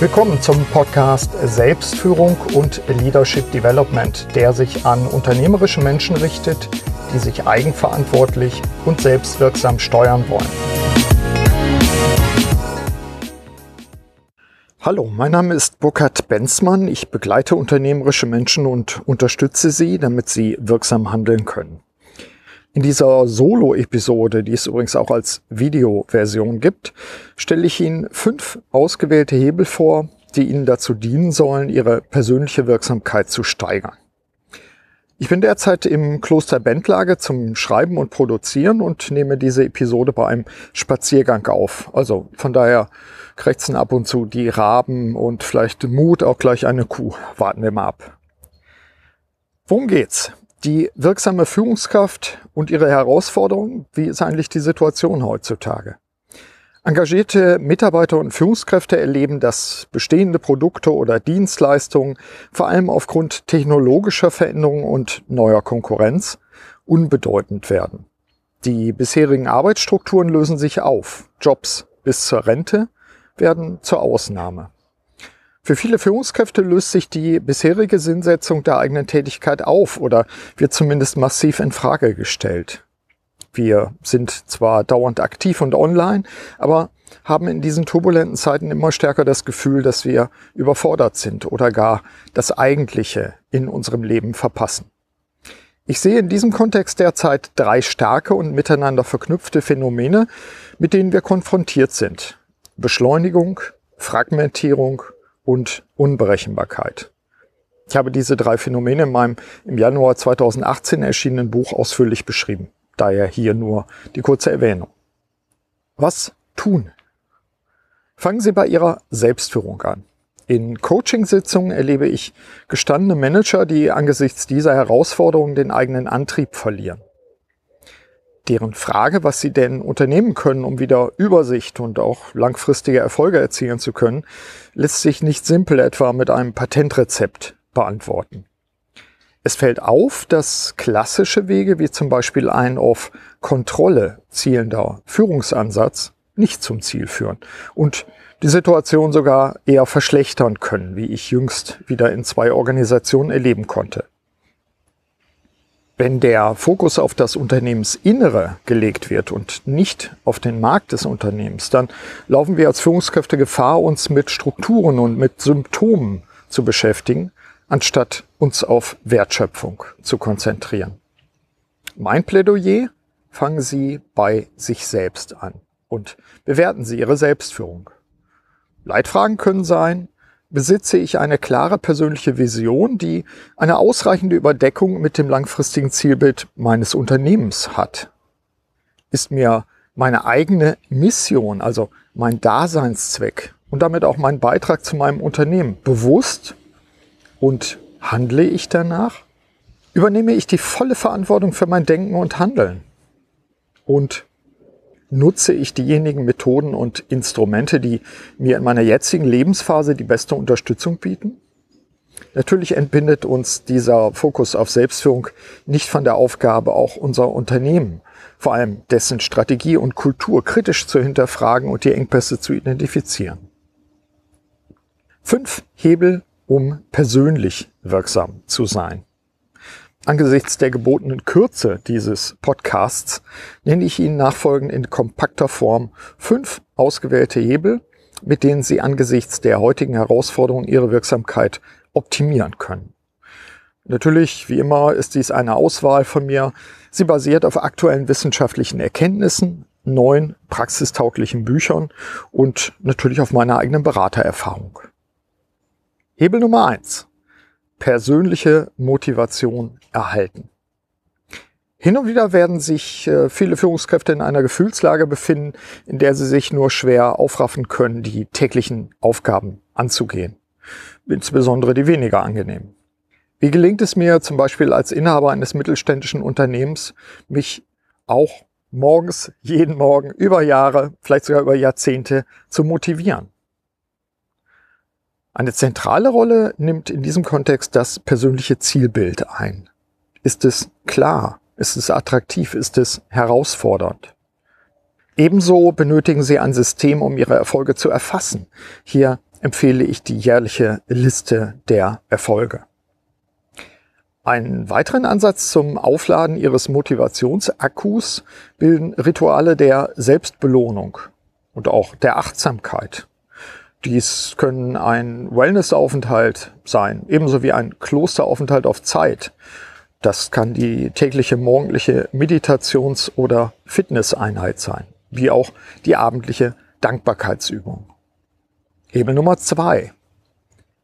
Willkommen zum Podcast Selbstführung und Leadership Development, der sich an unternehmerische Menschen richtet, die sich eigenverantwortlich und selbstwirksam steuern wollen. Hallo, mein Name ist Burkhard Benzmann. Ich begleite unternehmerische Menschen und unterstütze sie, damit sie wirksam handeln können. In dieser Solo-Episode, die es übrigens auch als Videoversion gibt, stelle ich Ihnen fünf ausgewählte Hebel vor, die Ihnen dazu dienen sollen, Ihre persönliche Wirksamkeit zu steigern. Ich bin derzeit im Kloster Bendlage zum Schreiben und Produzieren und nehme diese Episode bei einem Spaziergang auf. Also von daher krächzen ab und zu die Raben und vielleicht Mut auch gleich eine Kuh. Warten wir mal ab. Worum geht's? Die wirksame Führungskraft und ihre Herausforderungen, wie ist eigentlich die Situation heutzutage? Engagierte Mitarbeiter und Führungskräfte erleben, dass bestehende Produkte oder Dienstleistungen vor allem aufgrund technologischer Veränderungen und neuer Konkurrenz unbedeutend werden. Die bisherigen Arbeitsstrukturen lösen sich auf. Jobs bis zur Rente werden zur Ausnahme. Für viele Führungskräfte löst sich die bisherige Sinnsetzung der eigenen Tätigkeit auf oder wird zumindest massiv in Frage gestellt. Wir sind zwar dauernd aktiv und online, aber haben in diesen turbulenten Zeiten immer stärker das Gefühl, dass wir überfordert sind oder gar das Eigentliche in unserem Leben verpassen. Ich sehe in diesem Kontext derzeit drei starke und miteinander verknüpfte Phänomene, mit denen wir konfrontiert sind. Beschleunigung, Fragmentierung und Unberechenbarkeit. Ich habe diese drei Phänomene in meinem im Januar 2018 erschienenen Buch ausführlich beschrieben. Daher hier nur die kurze Erwähnung. Was tun? Fangen Sie bei Ihrer Selbstführung an. In Coaching-Sitzungen erlebe ich gestandene Manager, die angesichts dieser Herausforderungen den eigenen Antrieb verlieren deren Frage, was sie denn unternehmen können, um wieder Übersicht und auch langfristige Erfolge erzielen zu können, lässt sich nicht simpel etwa mit einem Patentrezept beantworten. Es fällt auf, dass klassische Wege wie zum Beispiel ein auf Kontrolle zielender Führungsansatz nicht zum Ziel führen und die Situation sogar eher verschlechtern können, wie ich jüngst wieder in zwei Organisationen erleben konnte. Wenn der Fokus auf das Unternehmensinnere gelegt wird und nicht auf den Markt des Unternehmens, dann laufen wir als Führungskräfte Gefahr, uns mit Strukturen und mit Symptomen zu beschäftigen, anstatt uns auf Wertschöpfung zu konzentrieren. Mein Plädoyer, fangen Sie bei sich selbst an und bewerten Sie Ihre Selbstführung. Leitfragen können sein, besitze ich eine klare persönliche Vision, die eine ausreichende Überdeckung mit dem langfristigen Zielbild meines Unternehmens hat. Ist mir meine eigene Mission, also mein Daseinszweck und damit auch mein Beitrag zu meinem Unternehmen bewusst und handle ich danach? Übernehme ich die volle Verantwortung für mein Denken und Handeln? Und nutze ich diejenigen Methoden und Instrumente, die mir in meiner jetzigen Lebensphase die beste Unterstützung bieten? Natürlich entbindet uns dieser Fokus auf Selbstführung nicht von der Aufgabe, auch unser Unternehmen, vor allem dessen Strategie und Kultur kritisch zu hinterfragen und die Engpässe zu identifizieren. Fünf Hebel, um persönlich wirksam zu sein. Angesichts der gebotenen Kürze dieses Podcasts nenne ich Ihnen nachfolgend in kompakter Form fünf ausgewählte Hebel, mit denen Sie angesichts der heutigen Herausforderungen Ihre Wirksamkeit optimieren können. Natürlich, wie immer, ist dies eine Auswahl von mir. Sie basiert auf aktuellen wissenschaftlichen Erkenntnissen, neuen praxistauglichen Büchern und natürlich auf meiner eigenen Beratererfahrung. Hebel Nummer eins: persönliche Motivation erhalten. Hin und wieder werden sich äh, viele Führungskräfte in einer Gefühlslage befinden, in der sie sich nur schwer aufraffen können, die täglichen Aufgaben anzugehen. Insbesondere die weniger angenehmen. Wie gelingt es mir zum Beispiel als Inhaber eines mittelständischen Unternehmens, mich auch morgens, jeden Morgen, über Jahre, vielleicht sogar über Jahrzehnte zu motivieren? Eine zentrale Rolle nimmt in diesem Kontext das persönliche Zielbild ein. Ist es klar? Ist es attraktiv? Ist es herausfordernd? Ebenso benötigen Sie ein System, um Ihre Erfolge zu erfassen. Hier empfehle ich die jährliche Liste der Erfolge. Einen weiteren Ansatz zum Aufladen Ihres Motivationsakkus bilden Rituale der Selbstbelohnung und auch der Achtsamkeit. Dies können ein Wellnessaufenthalt sein, ebenso wie ein Klosteraufenthalt auf Zeit. Das kann die tägliche morgendliche Meditations- oder Fitnesseinheit sein, wie auch die abendliche Dankbarkeitsübung. Hebel Nummer zwei.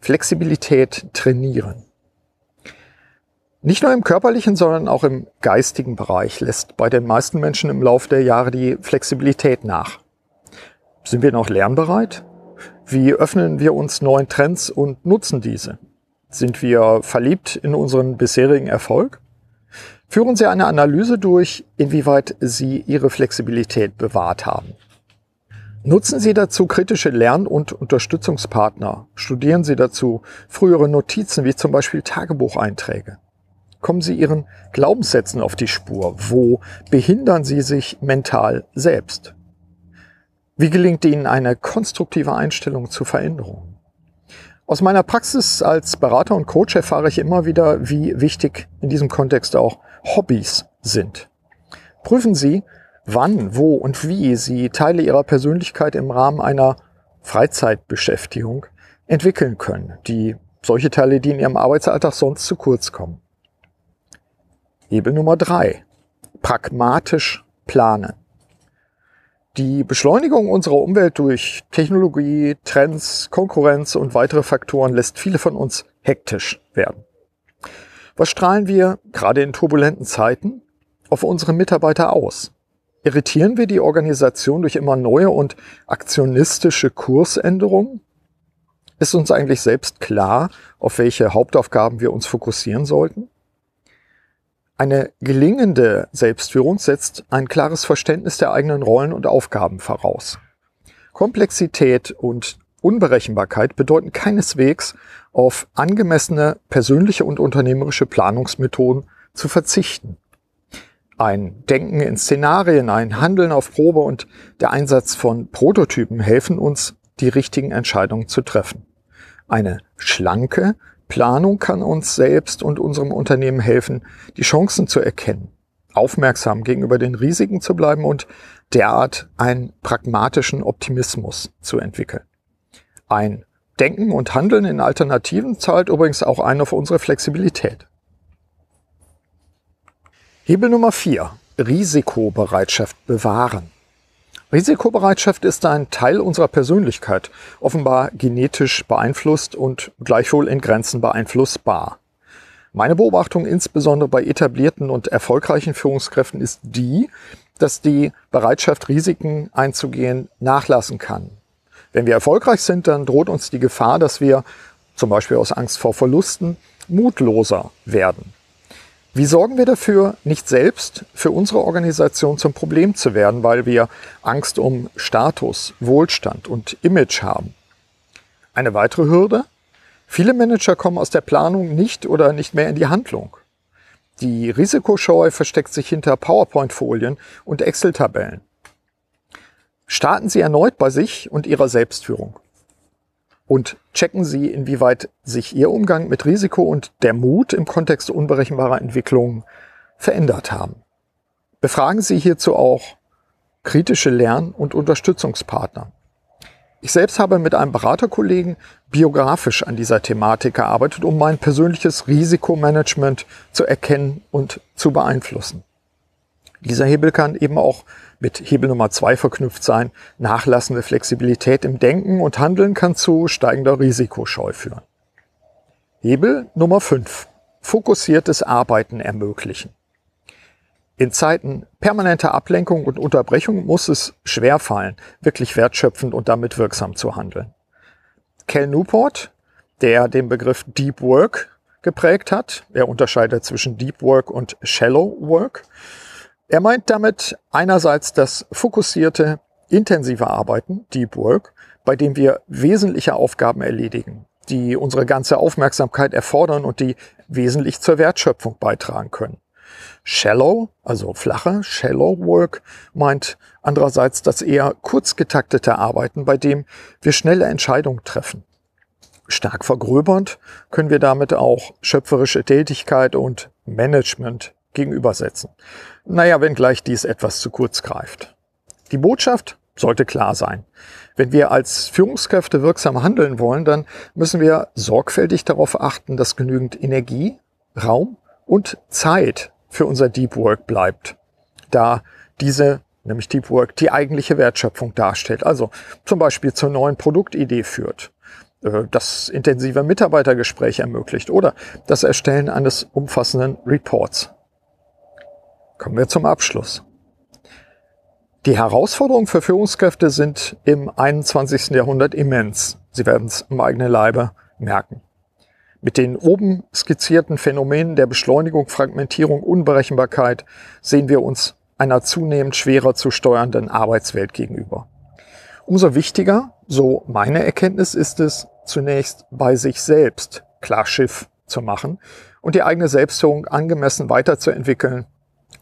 Flexibilität trainieren. Nicht nur im körperlichen, sondern auch im geistigen Bereich lässt bei den meisten Menschen im Laufe der Jahre die Flexibilität nach. Sind wir noch lernbereit? Wie öffnen wir uns neuen Trends und nutzen diese? Sind wir verliebt in unseren bisherigen Erfolg? Führen Sie eine Analyse durch, inwieweit Sie Ihre Flexibilität bewahrt haben. Nutzen Sie dazu kritische Lern- und Unterstützungspartner. Studieren Sie dazu frühere Notizen wie zum Beispiel Tagebucheinträge. Kommen Sie Ihren Glaubenssätzen auf die Spur. Wo behindern Sie sich mental selbst? Wie gelingt Ihnen eine konstruktive Einstellung zu Veränderungen? Aus meiner Praxis als Berater und Coach erfahre ich immer wieder, wie wichtig in diesem Kontext auch Hobbys sind. Prüfen Sie, wann, wo und wie Sie Teile Ihrer Persönlichkeit im Rahmen einer Freizeitbeschäftigung entwickeln können, die solche Teile, die in Ihrem Arbeitsalltag sonst zu kurz kommen. Hebel Nummer drei: Pragmatisch planen. Die Beschleunigung unserer Umwelt durch Technologie, Trends, Konkurrenz und weitere Faktoren lässt viele von uns hektisch werden. Was strahlen wir, gerade in turbulenten Zeiten, auf unsere Mitarbeiter aus? Irritieren wir die Organisation durch immer neue und aktionistische Kursänderungen? Ist uns eigentlich selbst klar, auf welche Hauptaufgaben wir uns fokussieren sollten? Eine gelingende Selbstführung setzt ein klares Verständnis der eigenen Rollen und Aufgaben voraus. Komplexität und Unberechenbarkeit bedeuten keineswegs auf angemessene persönliche und unternehmerische Planungsmethoden zu verzichten. Ein Denken in Szenarien, ein Handeln auf Probe und der Einsatz von Prototypen helfen uns, die richtigen Entscheidungen zu treffen. Eine schlanke Planung kann uns selbst und unserem Unternehmen helfen, die Chancen zu erkennen, aufmerksam gegenüber den Risiken zu bleiben und derart einen pragmatischen Optimismus zu entwickeln. Ein Denken und Handeln in Alternativen zahlt übrigens auch ein auf unsere Flexibilität. Hebel Nummer 4. Risikobereitschaft bewahren. Risikobereitschaft ist ein Teil unserer Persönlichkeit, offenbar genetisch beeinflusst und gleichwohl in Grenzen beeinflussbar. Meine Beobachtung insbesondere bei etablierten und erfolgreichen Führungskräften ist die, dass die Bereitschaft, Risiken einzugehen, nachlassen kann. Wenn wir erfolgreich sind, dann droht uns die Gefahr, dass wir zum Beispiel aus Angst vor Verlusten mutloser werden. Wie sorgen wir dafür, nicht selbst für unsere Organisation zum Problem zu werden, weil wir Angst um Status, Wohlstand und Image haben? Eine weitere Hürde? Viele Manager kommen aus der Planung nicht oder nicht mehr in die Handlung. Die Risikoscheu versteckt sich hinter PowerPoint-Folien und Excel-Tabellen. Starten Sie erneut bei sich und Ihrer Selbstführung und checken Sie, inwieweit sich Ihr Umgang mit Risiko und der Mut im Kontext unberechenbarer Entwicklungen verändert haben. Befragen Sie hierzu auch kritische Lern- und Unterstützungspartner. Ich selbst habe mit einem Beraterkollegen biografisch an dieser Thematik gearbeitet, um mein persönliches Risikomanagement zu erkennen und zu beeinflussen. Dieser Hebel kann eben auch mit Hebel Nummer zwei verknüpft sein. Nachlassende Flexibilität im Denken und Handeln kann zu steigender Risikoscheu führen. Hebel Nummer fünf: Fokussiertes Arbeiten ermöglichen. In Zeiten permanenter Ablenkung und Unterbrechung muss es schwerfallen, wirklich wertschöpfend und damit wirksam zu handeln. Cal Newport, der den Begriff Deep Work geprägt hat, er unterscheidet zwischen Deep Work und Shallow Work, er meint damit einerseits das fokussierte, intensive Arbeiten, Deep Work, bei dem wir wesentliche Aufgaben erledigen, die unsere ganze Aufmerksamkeit erfordern und die wesentlich zur Wertschöpfung beitragen können. Shallow, also flache, Shallow Work, meint andererseits das eher kurz getaktete Arbeiten, bei dem wir schnelle Entscheidungen treffen, Stark vergröbernd können wir damit auch schöpferische Tätigkeit und Management gegenübersetzen. Naja, wenngleich dies etwas zu kurz greift. Die Botschaft sollte klar sein. Wenn wir als Führungskräfte wirksam handeln wollen, dann müssen wir sorgfältig darauf achten, dass genügend Energie, Raum und Zeit für unser Deep Work bleibt, da diese, nämlich Deep Work, die eigentliche Wertschöpfung darstellt. Also zum Beispiel zur neuen Produktidee führt, äh, das intensive Mitarbeitergespräche ermöglicht oder das Erstellen eines umfassenden Reports. Kommen wir zum Abschluss. Die Herausforderungen für Führungskräfte sind im 21. Jahrhundert immens. Sie werden es im eigenen Leibe merken. Mit den oben skizzierten Phänomenen der Beschleunigung, Fragmentierung, Unberechenbarkeit sehen wir uns einer zunehmend schwerer zu steuernden Arbeitswelt gegenüber. Umso wichtiger, so meine Erkenntnis, ist es, zunächst bei sich selbst klar Schiff zu machen und die eigene Selbstführung angemessen weiterzuentwickeln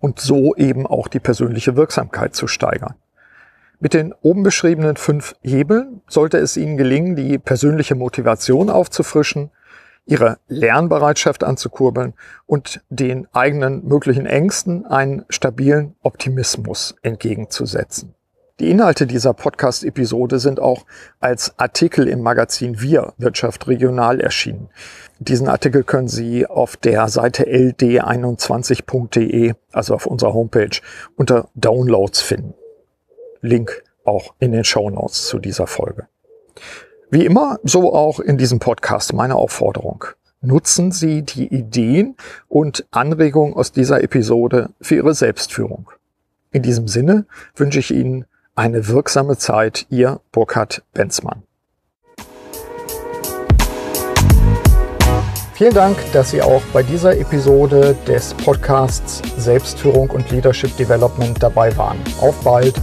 und so eben auch die persönliche Wirksamkeit zu steigern. Mit den oben beschriebenen fünf Hebeln sollte es Ihnen gelingen, die persönliche Motivation aufzufrischen, ihre Lernbereitschaft anzukurbeln und den eigenen möglichen Ängsten einen stabilen Optimismus entgegenzusetzen. Die Inhalte dieser Podcast-Episode sind auch als Artikel im Magazin Wir Wirtschaft Regional erschienen. Diesen Artikel können Sie auf der Seite ld21.de, also auf unserer Homepage, unter Downloads finden. Link auch in den Show Notes zu dieser Folge. Wie immer, so auch in diesem Podcast meine Aufforderung. Nutzen Sie die Ideen und Anregungen aus dieser Episode für Ihre Selbstführung. In diesem Sinne wünsche ich Ihnen eine wirksame Zeit, Ihr Burkhard Benzmann. Vielen Dank, dass Sie auch bei dieser Episode des Podcasts Selbstführung und Leadership Development dabei waren. Auf bald!